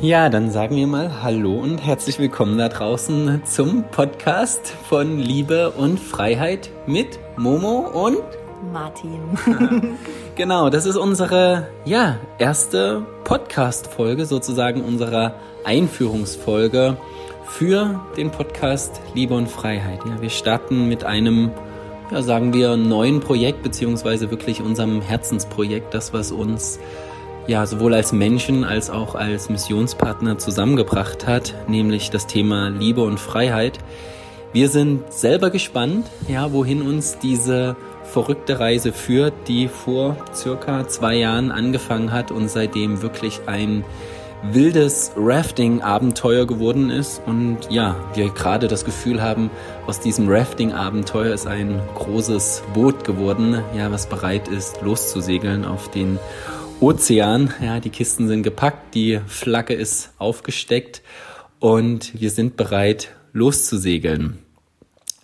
Ja, dann sagen wir mal Hallo und herzlich willkommen da draußen zum Podcast von Liebe und Freiheit mit Momo und Martin. genau, das ist unsere ja, erste Podcast-Folge, sozusagen unserer Einführungsfolge für den Podcast Liebe und Freiheit. Ja, wir starten mit einem, ja, sagen wir, neuen Projekt, beziehungsweise wirklich unserem Herzensprojekt, das, was uns ja sowohl als Menschen als auch als Missionspartner zusammengebracht hat, nämlich das Thema Liebe und Freiheit. Wir sind selber gespannt, ja, wohin uns diese verrückte Reise führt, die vor circa zwei Jahren angefangen hat und seitdem wirklich ein wildes Rafting-Abenteuer geworden ist. Und ja, wir gerade das Gefühl haben, aus diesem Rafting-Abenteuer ist ein großes Boot geworden, ja, was bereit ist, loszusegeln auf den Ozean. Ja, die Kisten sind gepackt, die Flagge ist aufgesteckt und wir sind bereit loszusegeln.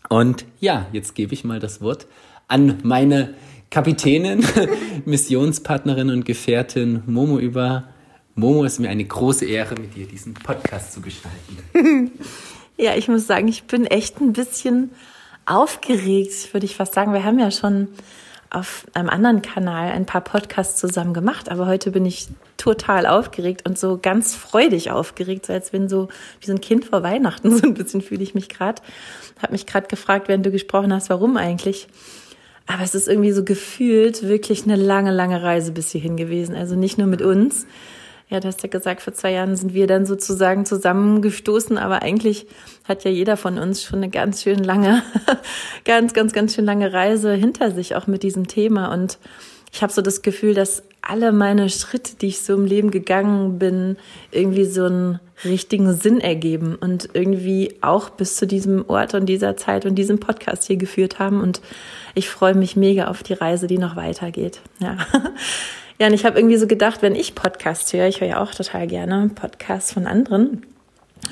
Und ja, jetzt gebe ich mal das Wort an meine Kapitänin, Missionspartnerin und Gefährtin Momo über. Momo, es ist mir eine große Ehre, mit dir diesen Podcast zu gestalten. ja, ich muss sagen, ich bin echt ein bisschen aufgeregt, würde ich fast sagen. Wir haben ja schon auf einem anderen Kanal ein paar Podcasts zusammen gemacht, aber heute bin ich total aufgeregt und so ganz freudig aufgeregt, so als wenn so wie so ein Kind vor Weihnachten, so ein bisschen fühle ich mich gerade. Habe mich gerade gefragt, während du gesprochen hast, warum eigentlich. Aber es ist irgendwie so gefühlt wirklich eine lange, lange Reise bis hierhin gewesen. Also nicht nur mit uns, ja, du hast ja gesagt, vor zwei Jahren sind wir dann sozusagen zusammengestoßen, aber eigentlich hat ja jeder von uns schon eine ganz schön lange, ganz, ganz, ganz schön lange Reise hinter sich, auch mit diesem Thema. Und ich habe so das Gefühl, dass alle meine Schritte, die ich so im Leben gegangen bin, irgendwie so einen richtigen Sinn ergeben und irgendwie auch bis zu diesem Ort und dieser Zeit und diesem Podcast hier geführt haben. Und ich freue mich mega auf die Reise, die noch weitergeht. Ja. Ja, und ich habe irgendwie so gedacht, wenn ich Podcasts höre, ich höre ja auch total gerne Podcasts von anderen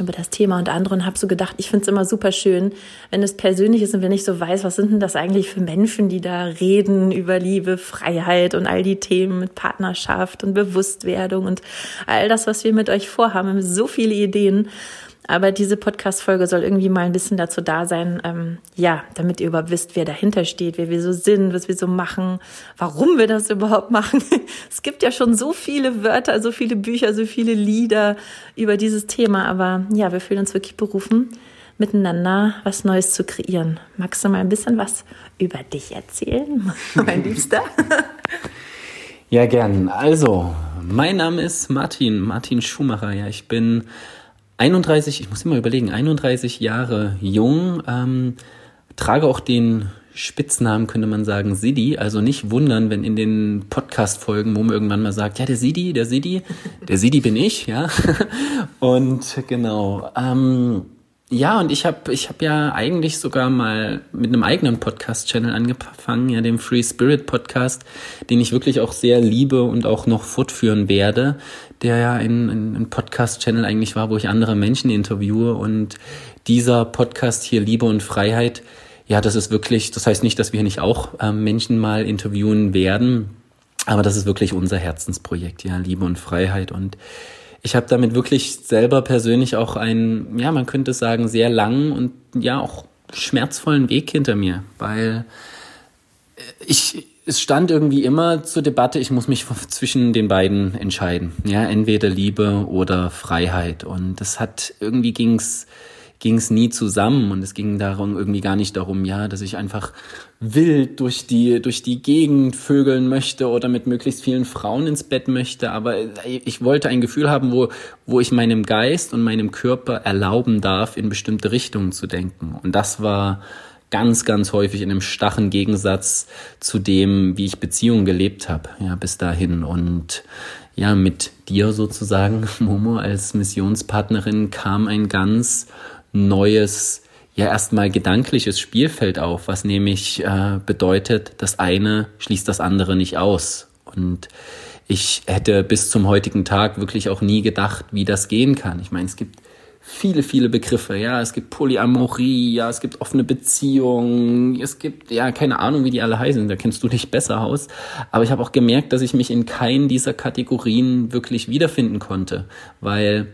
über das Thema und andere und habe so gedacht, ich finde es immer super schön, wenn es persönlich ist und wenn ich so weiß, was sind denn das eigentlich für Menschen, die da reden über Liebe, Freiheit und all die Themen mit Partnerschaft und Bewusstwerdung und all das, was wir mit euch vorhaben. So viele Ideen aber diese Podcast-Folge soll irgendwie mal ein bisschen dazu da sein, ähm, ja, damit ihr überhaupt wisst, wer dahinter steht, wer wir so sind, was wir so machen, warum wir das überhaupt machen. es gibt ja schon so viele Wörter, so viele Bücher, so viele Lieder über dieses Thema. Aber ja, wir fühlen uns wirklich berufen, miteinander was Neues zu kreieren. Magst du mal ein bisschen was über dich erzählen, mein Liebster? ja, gern. Also, mein Name ist Martin, Martin Schumacher. Ja, ich bin 31, ich muss immer überlegen, 31 Jahre jung, ähm, trage auch den Spitznamen, könnte man sagen, Sidi. Also nicht wundern, wenn in den Podcast-Folgen, wo man irgendwann mal sagt, ja, der Sidi, der Sidi, der Sidi bin ich, ja. Und genau. Ähm, ja, und ich habe ich hab ja eigentlich sogar mal mit einem eigenen Podcast-Channel angefangen, ja, dem Free Spirit Podcast, den ich wirklich auch sehr liebe und auch noch fortführen werde, der ja ein, ein, ein Podcast-Channel eigentlich war, wo ich andere Menschen interviewe. Und dieser Podcast hier, Liebe und Freiheit, ja, das ist wirklich, das heißt nicht, dass wir nicht auch äh, Menschen mal interviewen werden, aber das ist wirklich unser Herzensprojekt, ja, Liebe und Freiheit. Und ich habe damit wirklich selber persönlich auch einen, ja, man könnte sagen, sehr langen und ja auch schmerzvollen Weg hinter mir, weil ich, es stand irgendwie immer zur Debatte, ich muss mich zwischen den beiden entscheiden. Ja, entweder Liebe oder Freiheit. Und das hat, irgendwie ging's ging es nie zusammen und es ging darum irgendwie gar nicht darum, ja, dass ich einfach wild durch die durch die Gegend vögeln möchte oder mit möglichst vielen Frauen ins Bett möchte, aber ich wollte ein Gefühl haben, wo wo ich meinem Geist und meinem Körper erlauben darf, in bestimmte Richtungen zu denken und das war ganz ganz häufig in einem stachen Gegensatz zu dem, wie ich Beziehungen gelebt habe, ja, bis dahin und ja, mit dir sozusagen, Momo, als Missionspartnerin kam ein ganz neues, ja erstmal gedankliches Spielfeld auf, was nämlich äh, bedeutet, das eine schließt das andere nicht aus. Und ich hätte bis zum heutigen Tag wirklich auch nie gedacht, wie das gehen kann. Ich meine, es gibt viele, viele Begriffe. Ja, es gibt Polyamorie, ja, es gibt offene Beziehungen, es gibt, ja, keine Ahnung, wie die alle heißen, da kennst du dich besser aus. Aber ich habe auch gemerkt, dass ich mich in keinen dieser Kategorien wirklich wiederfinden konnte, weil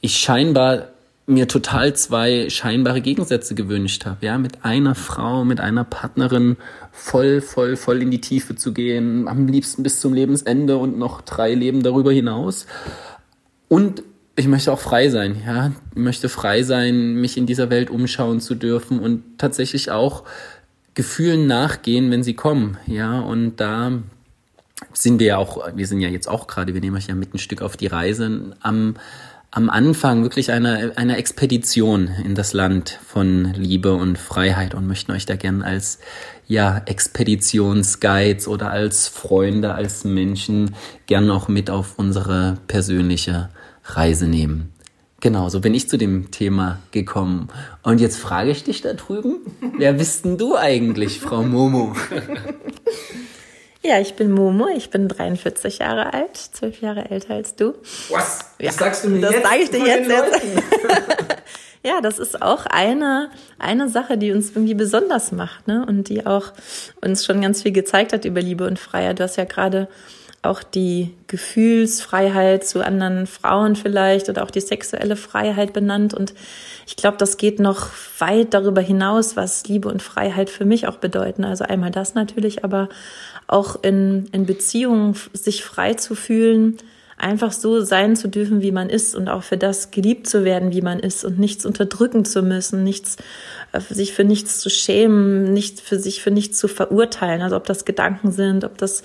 ich scheinbar mir total zwei scheinbare Gegensätze gewünscht habe, ja, mit einer Frau, mit einer Partnerin voll, voll, voll in die Tiefe zu gehen, am liebsten bis zum Lebensende und noch drei Leben darüber hinaus. Und ich möchte auch frei sein, ja, ich möchte frei sein, mich in dieser Welt umschauen zu dürfen und tatsächlich auch Gefühlen nachgehen, wenn sie kommen, ja, und da sind wir ja auch, wir sind ja jetzt auch gerade, wir nehmen euch ja mit ein Stück auf die Reise am am Anfang wirklich einer, einer Expedition in das Land von Liebe und Freiheit und möchten euch da gern als ja, Expeditionsguides oder als Freunde, als Menschen gern auch mit auf unsere persönliche Reise nehmen. Genau, so bin ich zu dem Thema gekommen. Und jetzt frage ich dich da drüben, wer bist denn du eigentlich, Frau Momo? Ja, ich bin Momo, ich bin 43 Jahre alt, zwölf Jahre älter als du. Was? Ja, das sagst du mir das jetzt? Das sage ich dir jetzt. jetzt. ja, das ist auch eine, eine Sache, die uns irgendwie besonders macht, ne? Und die auch uns schon ganz viel gezeigt hat über Liebe und Freiheit. Du hast ja gerade auch die Gefühlsfreiheit zu anderen Frauen vielleicht oder auch die sexuelle Freiheit benannt. Und ich glaube, das geht noch weit darüber hinaus, was Liebe und Freiheit für mich auch bedeuten. Also einmal das natürlich, aber auch in, in Beziehungen sich frei zu fühlen, einfach so sein zu dürfen, wie man ist und auch für das geliebt zu werden, wie man ist und nichts unterdrücken zu müssen, nichts, äh, sich für nichts zu schämen, nicht für sich für nichts zu verurteilen. Also ob das Gedanken sind, ob das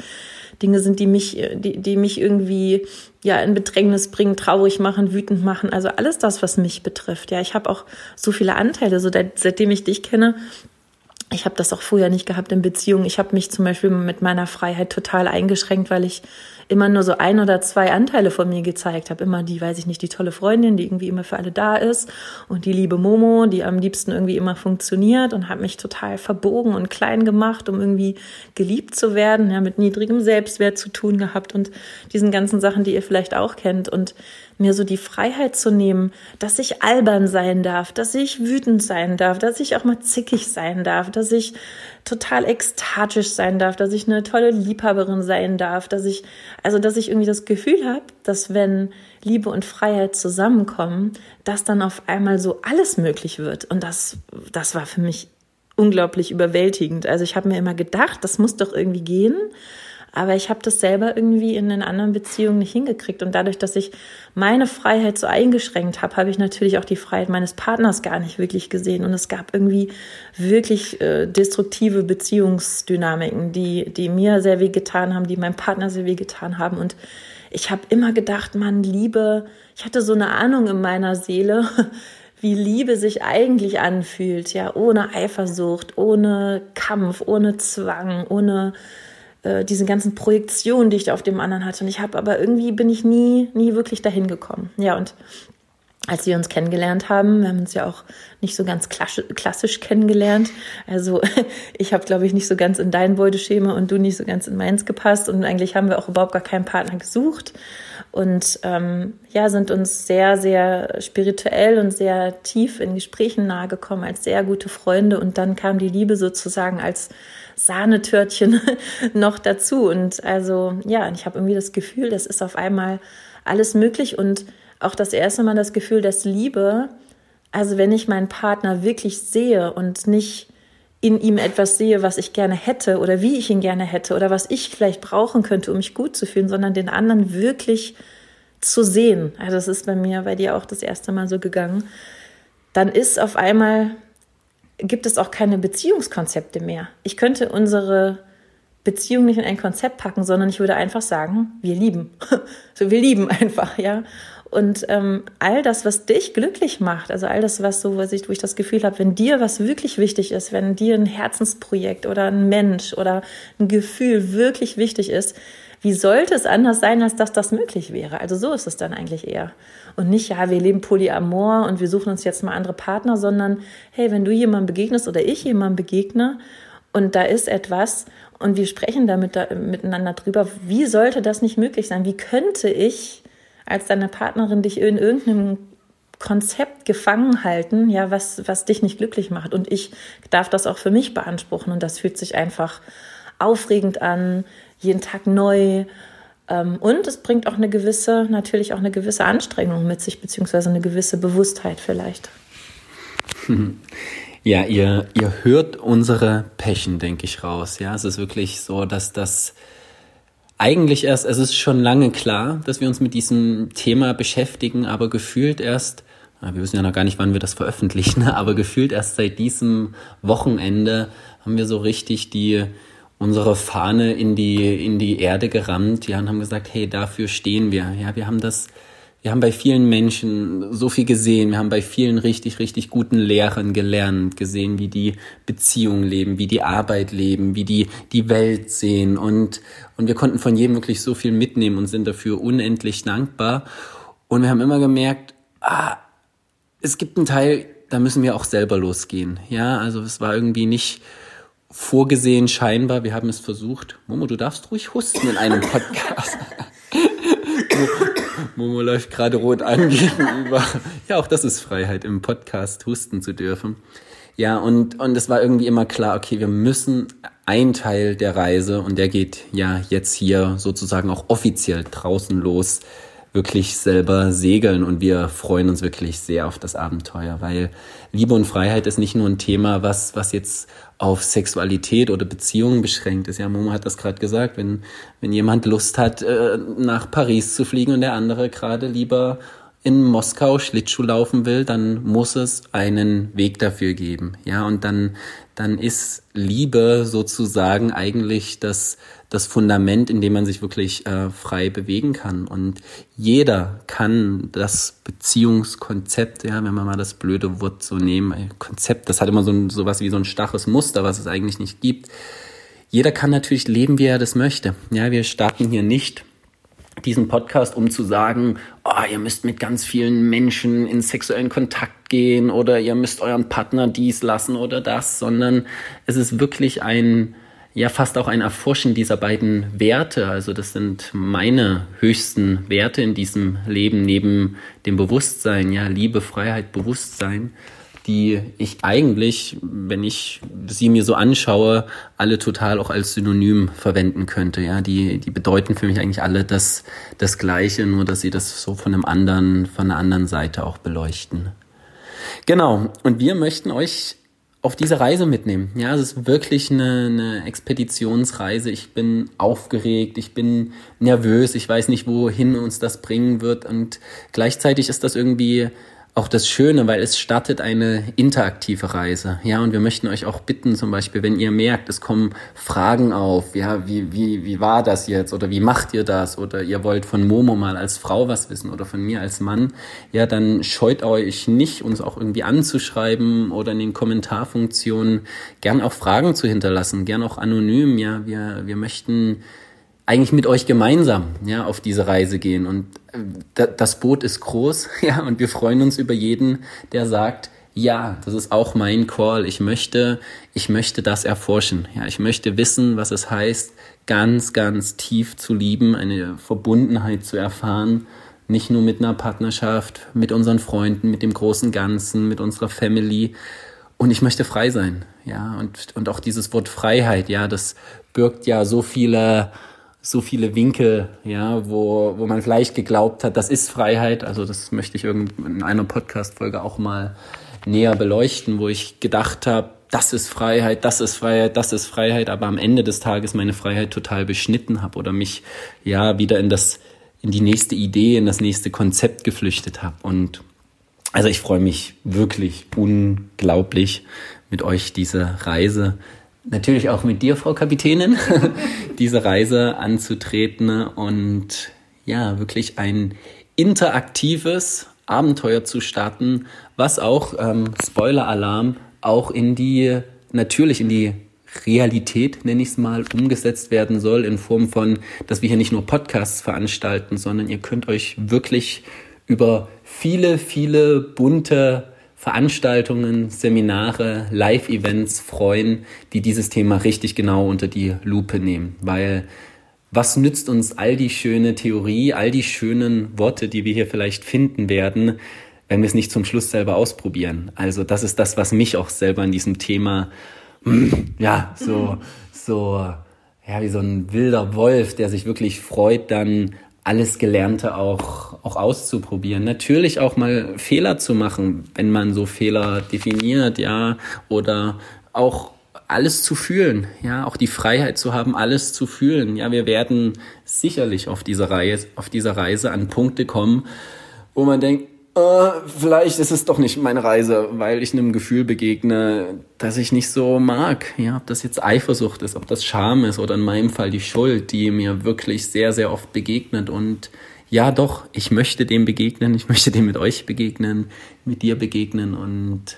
Dinge sind, die mich, die, die mich irgendwie ja in Bedrängnis bringen, traurig machen, wütend machen. Also alles das, was mich betrifft. Ja, ich habe auch so viele Anteile. So seitdem ich dich kenne, ich habe das auch vorher nicht gehabt in Beziehungen. Ich habe mich zum Beispiel mit meiner Freiheit total eingeschränkt, weil ich immer nur so ein oder zwei Anteile von mir gezeigt. Habe. Immer die, weiß ich nicht, die tolle Freundin, die irgendwie immer für alle da ist. Und die liebe Momo, die am liebsten irgendwie immer funktioniert und habe mich total verbogen und klein gemacht, um irgendwie geliebt zu werden, ja, mit niedrigem Selbstwert zu tun gehabt und diesen ganzen Sachen, die ihr vielleicht auch kennt. Und mir so die Freiheit zu nehmen, dass ich albern sein darf, dass ich wütend sein darf, dass ich auch mal zickig sein darf, dass ich total ekstatisch sein darf, dass ich eine tolle Liebhaberin sein darf, dass ich, also dass ich irgendwie das Gefühl habe, dass wenn Liebe und Freiheit zusammenkommen, dass dann auf einmal so alles möglich wird. Und das, das war für mich unglaublich überwältigend. Also ich habe mir immer gedacht, das muss doch irgendwie gehen. Aber ich habe das selber irgendwie in den anderen Beziehungen nicht hingekriegt. Und dadurch, dass ich meine Freiheit so eingeschränkt habe, habe ich natürlich auch die Freiheit meines Partners gar nicht wirklich gesehen. Und es gab irgendwie wirklich äh, destruktive Beziehungsdynamiken, die, die mir sehr weh getan haben, die meinem Partner sehr weh getan haben. Und ich habe immer gedacht, man, Liebe, ich hatte so eine Ahnung in meiner Seele, wie Liebe sich eigentlich anfühlt, ja, ohne Eifersucht, ohne Kampf, ohne Zwang, ohne äh, diese ganzen Projektionen, die ich da auf dem anderen hatte. Und ich habe aber irgendwie bin ich nie, nie wirklich dahin gekommen. Ja, und als wir uns kennengelernt haben, wir haben uns ja auch nicht so ganz klassisch kennengelernt. Also ich habe, glaube ich, nicht so ganz in dein Beuteschema und du nicht so ganz in meins gepasst. Und eigentlich haben wir auch überhaupt gar keinen Partner gesucht. Und ähm, ja, sind uns sehr, sehr spirituell und sehr tief in Gesprächen nahegekommen als sehr gute Freunde. Und dann kam die Liebe sozusagen als Sahnetörtchen noch dazu. Und also ja, ich habe irgendwie das Gefühl, das ist auf einmal alles möglich und auch das erste Mal das Gefühl, dass Liebe, also wenn ich meinen Partner wirklich sehe und nicht in ihm etwas sehe, was ich gerne hätte oder wie ich ihn gerne hätte oder was ich vielleicht brauchen könnte, um mich gut zu fühlen, sondern den anderen wirklich zu sehen. Also das ist bei mir, bei dir auch das erste Mal so gegangen. Dann ist auf einmal gibt es auch keine Beziehungskonzepte mehr. Ich könnte unsere Beziehung nicht in ein Konzept packen, sondern ich würde einfach sagen, wir lieben. so, wir lieben einfach, ja. Und ähm, all das, was dich glücklich macht, also all das, was so, was ich, wo ich das Gefühl habe, wenn dir was wirklich wichtig ist, wenn dir ein Herzensprojekt oder ein Mensch oder ein Gefühl wirklich wichtig ist, wie sollte es anders sein, als dass das möglich wäre? Also so ist es dann eigentlich eher. Und nicht, ja, wir leben Polyamor und wir suchen uns jetzt mal andere Partner, sondern hey, wenn du jemandem begegnest oder ich jemandem begegne und da ist etwas und wir sprechen damit da, miteinander drüber, wie sollte das nicht möglich sein? Wie könnte ich als deine Partnerin dich in irgendeinem Konzept gefangen halten, ja, was, was dich nicht glücklich macht. Und ich darf das auch für mich beanspruchen. Und das fühlt sich einfach aufregend an, jeden Tag neu. Ähm, und es bringt auch eine gewisse, natürlich auch eine gewisse Anstrengung mit sich, beziehungsweise eine gewisse Bewusstheit vielleicht. Ja, ihr, ihr hört unsere Pechen, denke ich, raus. Ja, es ist wirklich so, dass das eigentlich erst, es ist schon lange klar, dass wir uns mit diesem Thema beschäftigen, aber gefühlt erst, wir wissen ja noch gar nicht, wann wir das veröffentlichen, aber gefühlt erst seit diesem Wochenende haben wir so richtig die, unsere Fahne in die, in die Erde gerammt, ja, und haben gesagt, hey, dafür stehen wir. Ja, wir haben das, wir haben bei vielen Menschen so viel gesehen. Wir haben bei vielen richtig, richtig guten Lehrern gelernt, gesehen, wie die Beziehungen leben, wie die Arbeit leben, wie die die Welt sehen. Und, und wir konnten von jedem wirklich so viel mitnehmen und sind dafür unendlich dankbar. Und wir haben immer gemerkt, ah, es gibt einen Teil, da müssen wir auch selber losgehen. Ja, also es war irgendwie nicht vorgesehen scheinbar. Wir haben es versucht. Momo, du darfst ruhig husten in einem Podcast. Momo läuft gerade rot an gegenüber. Ja, auch das ist Freiheit, im Podcast husten zu dürfen. Ja, und, und es war irgendwie immer klar, okay, wir müssen ein Teil der Reise, und der geht ja jetzt hier sozusagen auch offiziell draußen los, wirklich selber segeln und wir freuen uns wirklich sehr auf das Abenteuer, weil Liebe und Freiheit ist nicht nur ein Thema, was, was jetzt auf Sexualität oder Beziehungen beschränkt ist. Ja, Momo hat das gerade gesagt, wenn, wenn jemand Lust hat, äh, nach Paris zu fliegen und der andere gerade lieber in Moskau Schlittschuh laufen will, dann muss es einen Weg dafür geben. Ja, und dann, dann ist Liebe sozusagen eigentlich das, das Fundament, in dem man sich wirklich äh, frei bewegen kann. Und jeder kann das Beziehungskonzept, ja, wenn man mal das blöde Wort so nehmen, Konzept, das hat immer so ein, sowas wie so ein starres Muster, was es eigentlich nicht gibt. Jeder kann natürlich leben, wie er das möchte. Ja, wir starten hier nicht diesen Podcast, um zu sagen, oh, ihr müsst mit ganz vielen Menschen in sexuellen Kontakt gehen oder ihr müsst euren Partner dies lassen oder das, sondern es ist wirklich ein, ja, fast auch ein Erforschen dieser beiden Werte. Also das sind meine höchsten Werte in diesem Leben neben dem Bewusstsein, ja, Liebe, Freiheit, Bewusstsein die ich eigentlich, wenn ich sie mir so anschaue, alle total auch als Synonym verwenden könnte. Ja, die, die bedeuten für mich eigentlich alle das, das Gleiche, nur dass sie das so von einem anderen, von einer anderen Seite auch beleuchten. Genau. Und wir möchten euch auf diese Reise mitnehmen. Ja, es ist wirklich eine, eine Expeditionsreise. Ich bin aufgeregt, ich bin nervös, ich weiß nicht, wohin uns das bringen wird. Und gleichzeitig ist das irgendwie auch das Schöne, weil es startet eine interaktive Reise. Ja, und wir möchten euch auch bitten, zum Beispiel, wenn ihr merkt, es kommen Fragen auf, ja, wie, wie, wie war das jetzt oder wie macht ihr das oder ihr wollt von Momo mal als Frau was wissen oder von mir als Mann, ja, dann scheut euch nicht, uns auch irgendwie anzuschreiben oder in den Kommentarfunktionen gern auch Fragen zu hinterlassen, gern auch anonym, ja, wir, wir möchten eigentlich mit euch gemeinsam ja auf diese Reise gehen. Und äh, das Boot ist groß ja und wir freuen uns über jeden der sagt ja das ist auch mein Call. Ich möchte ich möchte das erforschen. Ja ich möchte wissen was es heißt ganz ganz tief zu lieben eine Verbundenheit zu erfahren. Nicht nur mit einer Partnerschaft mit unseren Freunden mit dem großen Ganzen mit unserer Family. Und ich möchte frei sein ja und und auch dieses Wort Freiheit ja das birgt ja so viele so viele Winkel, ja, wo, wo man vielleicht geglaubt hat, das ist Freiheit. Also das möchte ich in einer Podcast-Folge auch mal näher beleuchten, wo ich gedacht habe, das ist Freiheit, das ist Freiheit, das ist Freiheit, aber am Ende des Tages meine Freiheit total beschnitten habe oder mich ja wieder in das in die nächste Idee, in das nächste Konzept geflüchtet habe und also ich freue mich wirklich unglaublich mit euch diese Reise natürlich auch mit dir, Frau Kapitänin, diese Reise anzutreten und ja, wirklich ein interaktives Abenteuer zu starten, was auch, ähm, Spoiler-Alarm, auch in die, natürlich in die Realität, nenne ich es mal, umgesetzt werden soll, in Form von, dass wir hier nicht nur Podcasts veranstalten, sondern ihr könnt euch wirklich über viele, viele bunte Veranstaltungen, Seminare, Live-Events freuen, die dieses Thema richtig genau unter die Lupe nehmen. Weil was nützt uns all die schöne Theorie, all die schönen Worte, die wir hier vielleicht finden werden, wenn wir es nicht zum Schluss selber ausprobieren. Also das ist das, was mich auch selber in diesem Thema, ja, so, so, ja, wie so ein wilder Wolf, der sich wirklich freut, dann alles Gelernte auch, auch auszuprobieren. Natürlich auch mal Fehler zu machen, wenn man so Fehler definiert, ja, oder auch alles zu fühlen, ja, auch die Freiheit zu haben, alles zu fühlen. Ja, wir werden sicherlich auf dieser Reise, auf dieser Reise an Punkte kommen, wo man denkt, äh, vielleicht ist es doch nicht meine Reise, weil ich einem Gefühl begegne, das ich nicht so mag. Ja, ob das jetzt Eifersucht ist, ob das Scham ist oder in meinem Fall die Schuld, die mir wirklich sehr, sehr oft begegnet. Und ja, doch, ich möchte dem begegnen, ich möchte dem mit euch begegnen, mit dir begegnen. Und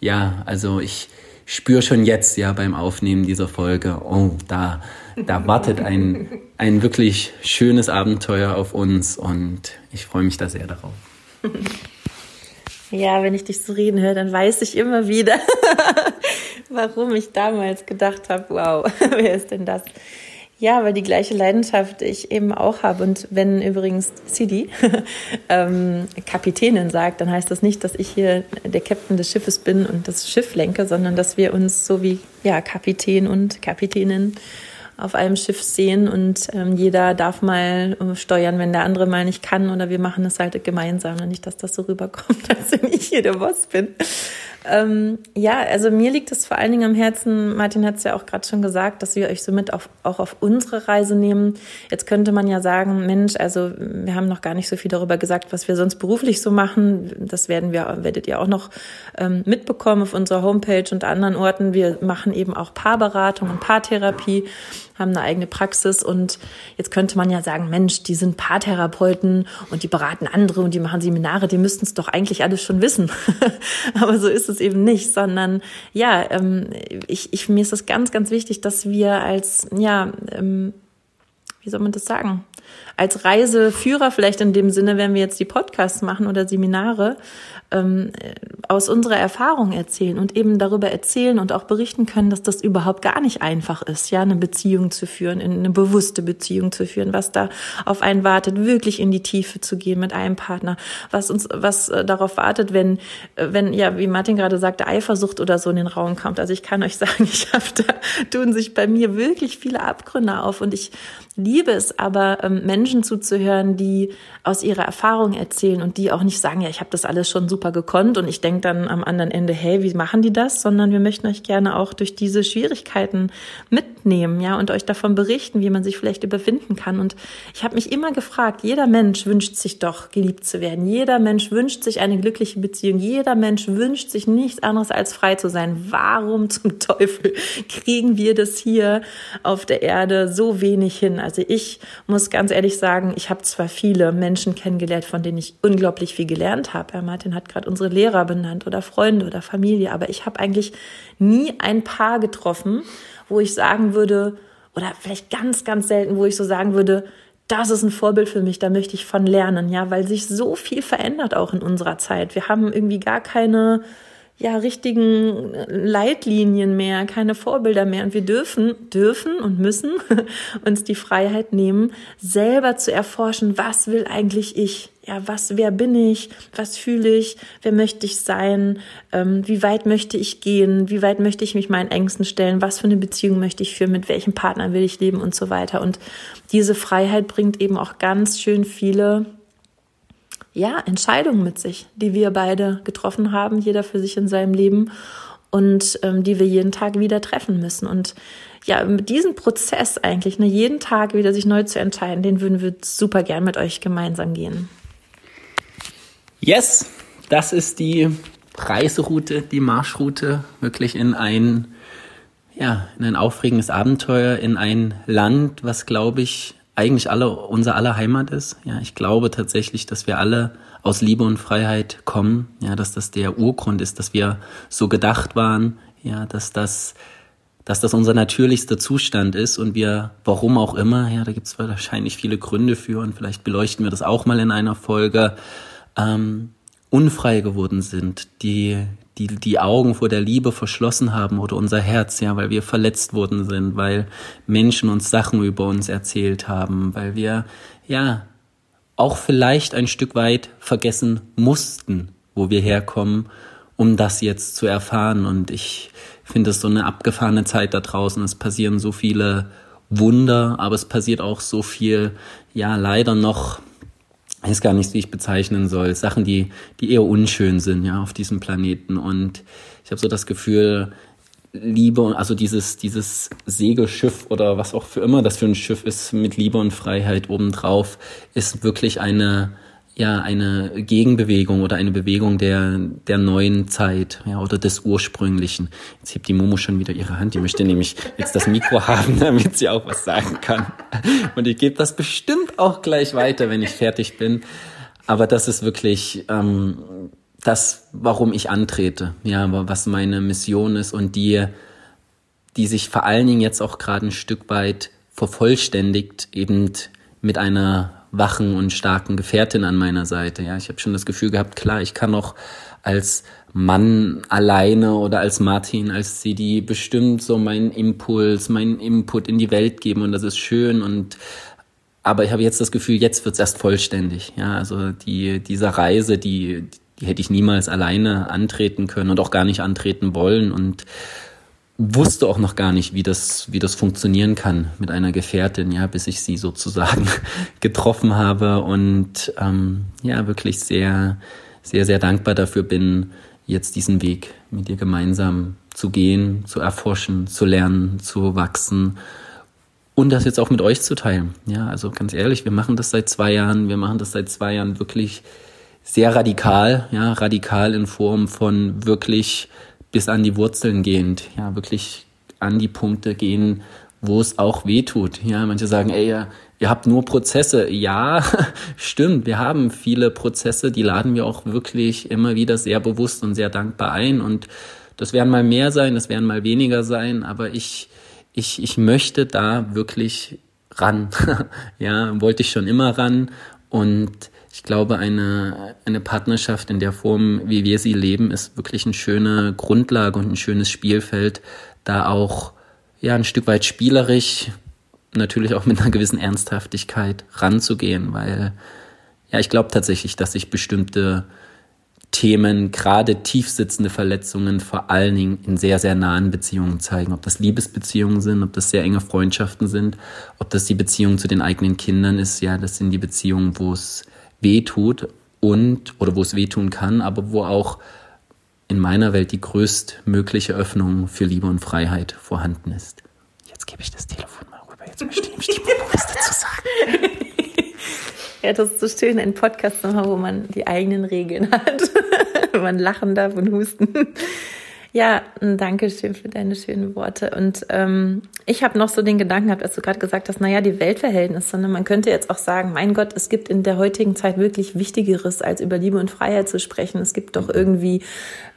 ja, also ich spüre schon jetzt ja beim Aufnehmen dieser Folge, oh, da, da wartet ein, ein wirklich schönes Abenteuer auf uns und ich freue mich da sehr darauf. Ja, wenn ich dich so reden höre, dann weiß ich immer wieder, warum ich damals gedacht habe, wow, wer ist denn das? Ja, weil die gleiche Leidenschaft ich eben auch habe. Und wenn übrigens Sidi ähm, Kapitänin sagt, dann heißt das nicht, dass ich hier der Captain des Schiffes bin und das Schiff lenke, sondern dass wir uns so wie ja, Kapitän und Kapitänin auf einem Schiff sehen und ähm, jeder darf mal äh, steuern, wenn der andere mal nicht kann oder wir machen es halt gemeinsam. Nicht, dass das so rüberkommt, als wenn ich hier der Boss bin. Ähm, ja, also mir liegt es vor allen Dingen am Herzen, Martin hat es ja auch gerade schon gesagt, dass wir euch somit auf, auch auf unsere Reise nehmen. Jetzt könnte man ja sagen, Mensch, also wir haben noch gar nicht so viel darüber gesagt, was wir sonst beruflich so machen. Das werden wir, werdet ihr auch noch ähm, mitbekommen auf unserer Homepage und anderen Orten. Wir machen eben auch Paarberatung und Paartherapie haben eine eigene Praxis und jetzt könnte man ja sagen, Mensch, die sind Paartherapeuten und die beraten andere und die machen Seminare, die müssten es doch eigentlich alles schon wissen. Aber so ist es eben nicht, sondern ja, ähm, ich, ich, mir ist es ganz, ganz wichtig, dass wir als, ja, ähm, wie soll man das sagen? Als Reiseführer vielleicht in dem Sinne, wenn wir jetzt die Podcasts machen oder Seminare, ähm, aus unserer Erfahrung erzählen und eben darüber erzählen und auch berichten können, dass das überhaupt gar nicht einfach ist, ja, eine Beziehung zu führen, in eine bewusste Beziehung zu führen, was da auf einen wartet, wirklich in die Tiefe zu gehen mit einem Partner, was uns, was äh, darauf wartet, wenn, äh, wenn, ja, wie Martin gerade sagte, Eifersucht oder so in den Raum kommt. Also ich kann euch sagen, ich habe da tun sich bei mir wirklich viele Abgründe auf und ich liebe es aber, ähm, Menschen zuzuhören, die aus ihrer Erfahrung erzählen und die auch nicht sagen, ja, ich habe das alles schon super gekonnt und ich denke dann am anderen Ende, hey, wie machen die das? Sondern wir möchten euch gerne auch durch diese Schwierigkeiten mitnehmen, ja, und euch davon berichten, wie man sich vielleicht überwinden kann. Und ich habe mich immer gefragt, jeder Mensch wünscht sich doch, geliebt zu werden. Jeder Mensch wünscht sich eine glückliche Beziehung. Jeder Mensch wünscht sich nichts anderes als frei zu sein. Warum zum Teufel kriegen wir das hier auf der Erde so wenig hin? Also ich muss ganz ehrlich sagen, ich habe zwar viele Menschen kennengelernt, von denen ich unglaublich viel gelernt habe. Herr Martin hat gerade unsere Lehrer benannt oder Freunde oder Familie, aber ich habe eigentlich nie ein Paar getroffen, wo ich sagen würde, oder vielleicht ganz, ganz selten, wo ich so sagen würde, das ist ein Vorbild für mich, da möchte ich von lernen, ja, weil sich so viel verändert auch in unserer Zeit. Wir haben irgendwie gar keine ja, richtigen Leitlinien mehr, keine Vorbilder mehr. Und wir dürfen, dürfen und müssen uns die Freiheit nehmen, selber zu erforschen, was will eigentlich ich? Ja, was, wer bin ich? Was fühle ich? Wer möchte ich sein? Ähm, wie weit möchte ich gehen? Wie weit möchte ich mich meinen Ängsten stellen? Was für eine Beziehung möchte ich führen? Mit welchem Partner will ich leben und so weiter? Und diese Freiheit bringt eben auch ganz schön viele ja, Entscheidungen mit sich, die wir beide getroffen haben, jeder für sich in seinem Leben und ähm, die wir jeden Tag wieder treffen müssen. Und ja, mit diesem Prozess eigentlich, ne, jeden Tag wieder sich neu zu entscheiden, den würden wir super gern mit euch gemeinsam gehen. Yes, das ist die Reiseroute, die Marschroute, wirklich in ein, ja, in ein aufregendes Abenteuer, in ein Land, was, glaube ich, eigentlich alle unser aller Heimat ist. Ja, ich glaube tatsächlich, dass wir alle aus Liebe und Freiheit kommen. Ja, dass das der Urgrund ist, dass wir so gedacht waren. Ja, dass das, dass das unser natürlichster Zustand ist und wir, warum auch immer, ja, da gibt es wahrscheinlich viele Gründe für und vielleicht beleuchten wir das auch mal in einer Folge, ähm, unfrei geworden sind, die die die Augen vor der Liebe verschlossen haben oder unser Herz, ja, weil wir verletzt worden sind, weil Menschen uns Sachen über uns erzählt haben, weil wir ja auch vielleicht ein Stück weit vergessen mussten, wo wir herkommen, um das jetzt zu erfahren. Und ich finde es so eine abgefahrene Zeit da draußen. Es passieren so viele Wunder, aber es passiert auch so viel, ja, leider noch, ich weiß gar nicht, wie ich bezeichnen soll, Sachen, die, die eher unschön sind, ja, auf diesem Planeten. Und ich habe so das Gefühl, Liebe, also dieses, dieses Segelschiff oder was auch für immer das für ein Schiff ist, mit Liebe und Freiheit obendrauf, ist wirklich eine, ja, eine Gegenbewegung oder eine Bewegung der, der neuen Zeit, ja, oder des Ursprünglichen. Jetzt hebt die Momo schon wieder ihre Hand, die möchte nämlich jetzt das Mikro haben, damit sie auch was sagen kann. Und ich gebe das bestimmt auch gleich weiter, wenn ich fertig bin. Aber das ist wirklich, ähm, das, warum ich antrete, ja, was meine Mission ist und die, die sich vor allen Dingen jetzt auch gerade ein Stück weit vervollständigt, eben mit einer wachen und starken Gefährtin an meiner Seite. Ja, ich habe schon das Gefühl gehabt, klar, ich kann auch als Mann alleine oder als Martin, als CD bestimmt so meinen Impuls, meinen Input in die Welt geben und das ist schön und aber ich habe jetzt das Gefühl, jetzt wird's erst vollständig. Ja, also die diese Reise, die die hätte ich niemals alleine antreten können und auch gar nicht antreten wollen und wusste auch noch gar nicht, wie das, wie das funktionieren kann mit einer Gefährtin, ja, bis ich sie sozusagen getroffen habe und ähm, ja, wirklich sehr, sehr, sehr dankbar dafür bin, jetzt diesen Weg mit dir gemeinsam zu gehen, zu erforschen, zu lernen, zu wachsen und das jetzt auch mit euch zu teilen. Ja, also ganz ehrlich, wir machen das seit zwei Jahren, wir machen das seit zwei Jahren wirklich sehr radikal, ja, radikal in Form von wirklich bis an die Wurzeln gehend, ja, wirklich an die Punkte gehen, wo es auch weh tut. Ja, manche sagen, ey, ihr habt nur Prozesse. Ja, stimmt, wir haben viele Prozesse, die laden wir auch wirklich immer wieder sehr bewusst und sehr dankbar ein. Und das werden mal mehr sein, das werden mal weniger sein, aber ich, ich, ich möchte da wirklich ran. ja, wollte ich schon immer ran. Und ich glaube, eine, eine Partnerschaft in der Form, wie wir sie leben, ist wirklich eine schöne Grundlage und ein schönes Spielfeld, da auch ja ein Stück weit spielerisch, natürlich auch mit einer gewissen Ernsthaftigkeit ranzugehen, weil ja, ich glaube tatsächlich, dass sich bestimmte Themen, gerade tiefsitzende Verletzungen, vor allen Dingen in sehr, sehr nahen Beziehungen zeigen. Ob das Liebesbeziehungen sind, ob das sehr enge Freundschaften sind, ob das die Beziehung zu den eigenen Kindern ist. Ja, das sind die Beziehungen, wo es wehtut und oder wo es wehtun kann, aber wo auch in meiner Welt die größtmögliche Öffnung für Liebe und Freiheit vorhanden ist. Jetzt gebe ich das Telefon mal rüber. Jetzt möchte ich die was dazu sagen. Ja, das ist so schön, ein Podcast zu haben, wo man die eigenen Regeln hat. man lachen darf und husten. Ja, danke schön für deine schönen Worte. Und ähm, ich habe noch so den Gedanken gehabt, als du gerade gesagt hast, naja, die Weltverhältnisse. Ne? Man könnte jetzt auch sagen, mein Gott, es gibt in der heutigen Zeit wirklich Wichtigeres, als über Liebe und Freiheit zu sprechen. Es gibt doch irgendwie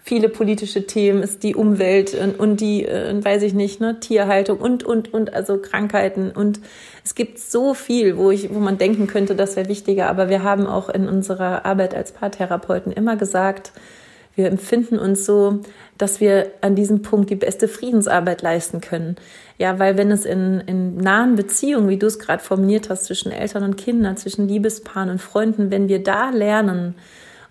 viele politische Themen, ist die Umwelt und, und die, äh, weiß ich nicht, ne, Tierhaltung und, und, und, also Krankheiten. Und es gibt so viel, wo ich, wo man denken könnte, das wäre wichtiger. Aber wir haben auch in unserer Arbeit als Paartherapeuten immer gesagt, wir empfinden uns so, dass wir an diesem Punkt die beste Friedensarbeit leisten können. Ja, weil wenn es in, in nahen Beziehungen, wie du es gerade formuliert hast, zwischen Eltern und Kindern, zwischen Liebespaaren und Freunden, wenn wir da lernen,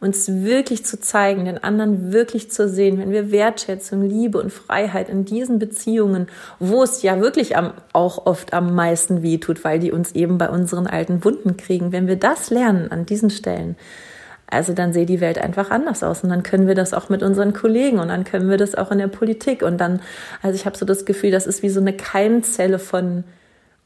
uns wirklich zu zeigen, den anderen wirklich zu sehen, wenn wir Wertschätzung, Liebe und Freiheit in diesen Beziehungen, wo es ja wirklich am, auch oft am meisten wehtut, weil die uns eben bei unseren alten Wunden kriegen, wenn wir das lernen an diesen Stellen, also dann sehe die Welt einfach anders aus. Und dann können wir das auch mit unseren Kollegen und dann können wir das auch in der Politik. Und dann, also ich habe so das Gefühl, das ist wie so eine Keimzelle von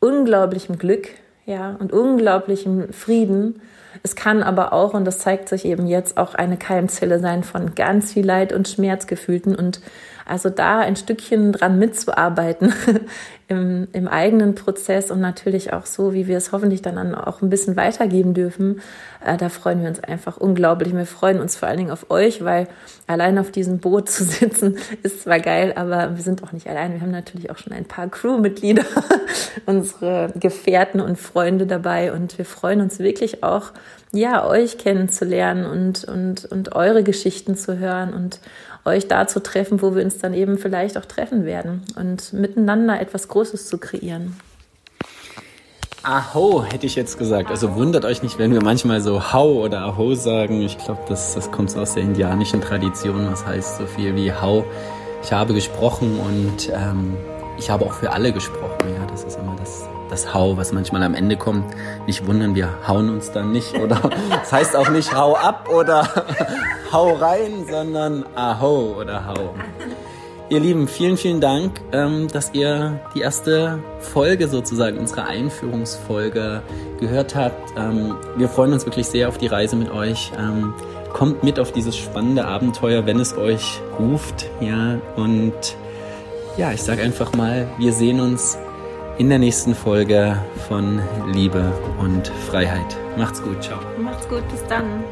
unglaublichem Glück, ja, und unglaublichem Frieden. Es kann aber auch, und das zeigt sich eben jetzt, auch eine Keimzelle sein von ganz viel Leid und Schmerzgefühlten. Und also da ein Stückchen dran mitzuarbeiten im, im eigenen Prozess und natürlich auch so, wie wir es hoffentlich dann auch ein bisschen weitergeben dürfen, äh, da freuen wir uns einfach unglaublich. Wir freuen uns vor allen Dingen auf euch, weil allein auf diesem Boot zu sitzen ist zwar geil, aber wir sind auch nicht allein. Wir haben natürlich auch schon ein paar Crewmitglieder, unsere Gefährten und Freunde dabei und wir freuen uns wirklich auch, ja, euch kennenzulernen und, und, und eure Geschichten zu hören und euch da zu treffen, wo wir uns dann eben vielleicht auch treffen werden und miteinander etwas Großes zu kreieren. Aho hätte ich jetzt gesagt. Also wundert euch nicht, wenn wir manchmal so Hau oder Aho sagen. Ich glaube, das, das kommt so aus der indianischen Tradition. Was heißt so viel wie Hau. Ich habe gesprochen und ähm, ich habe auch für alle gesprochen. Ja, das ist immer das, das Hau, was manchmal am Ende kommt. Nicht wundern, wir hauen uns dann nicht. Oder das heißt auch nicht Hau ab oder Hau rein, sondern Aho oder Hau. Ihr Lieben, vielen, vielen Dank, ähm, dass ihr die erste Folge sozusagen, unsere Einführungsfolge gehört habt. Ähm, wir freuen uns wirklich sehr auf die Reise mit euch. Ähm, kommt mit auf dieses spannende Abenteuer, wenn es euch ruft. Ja, und ja, ich sage einfach mal, wir sehen uns in der nächsten Folge von Liebe und Freiheit. Macht's gut, ciao. Macht's gut, bis dann.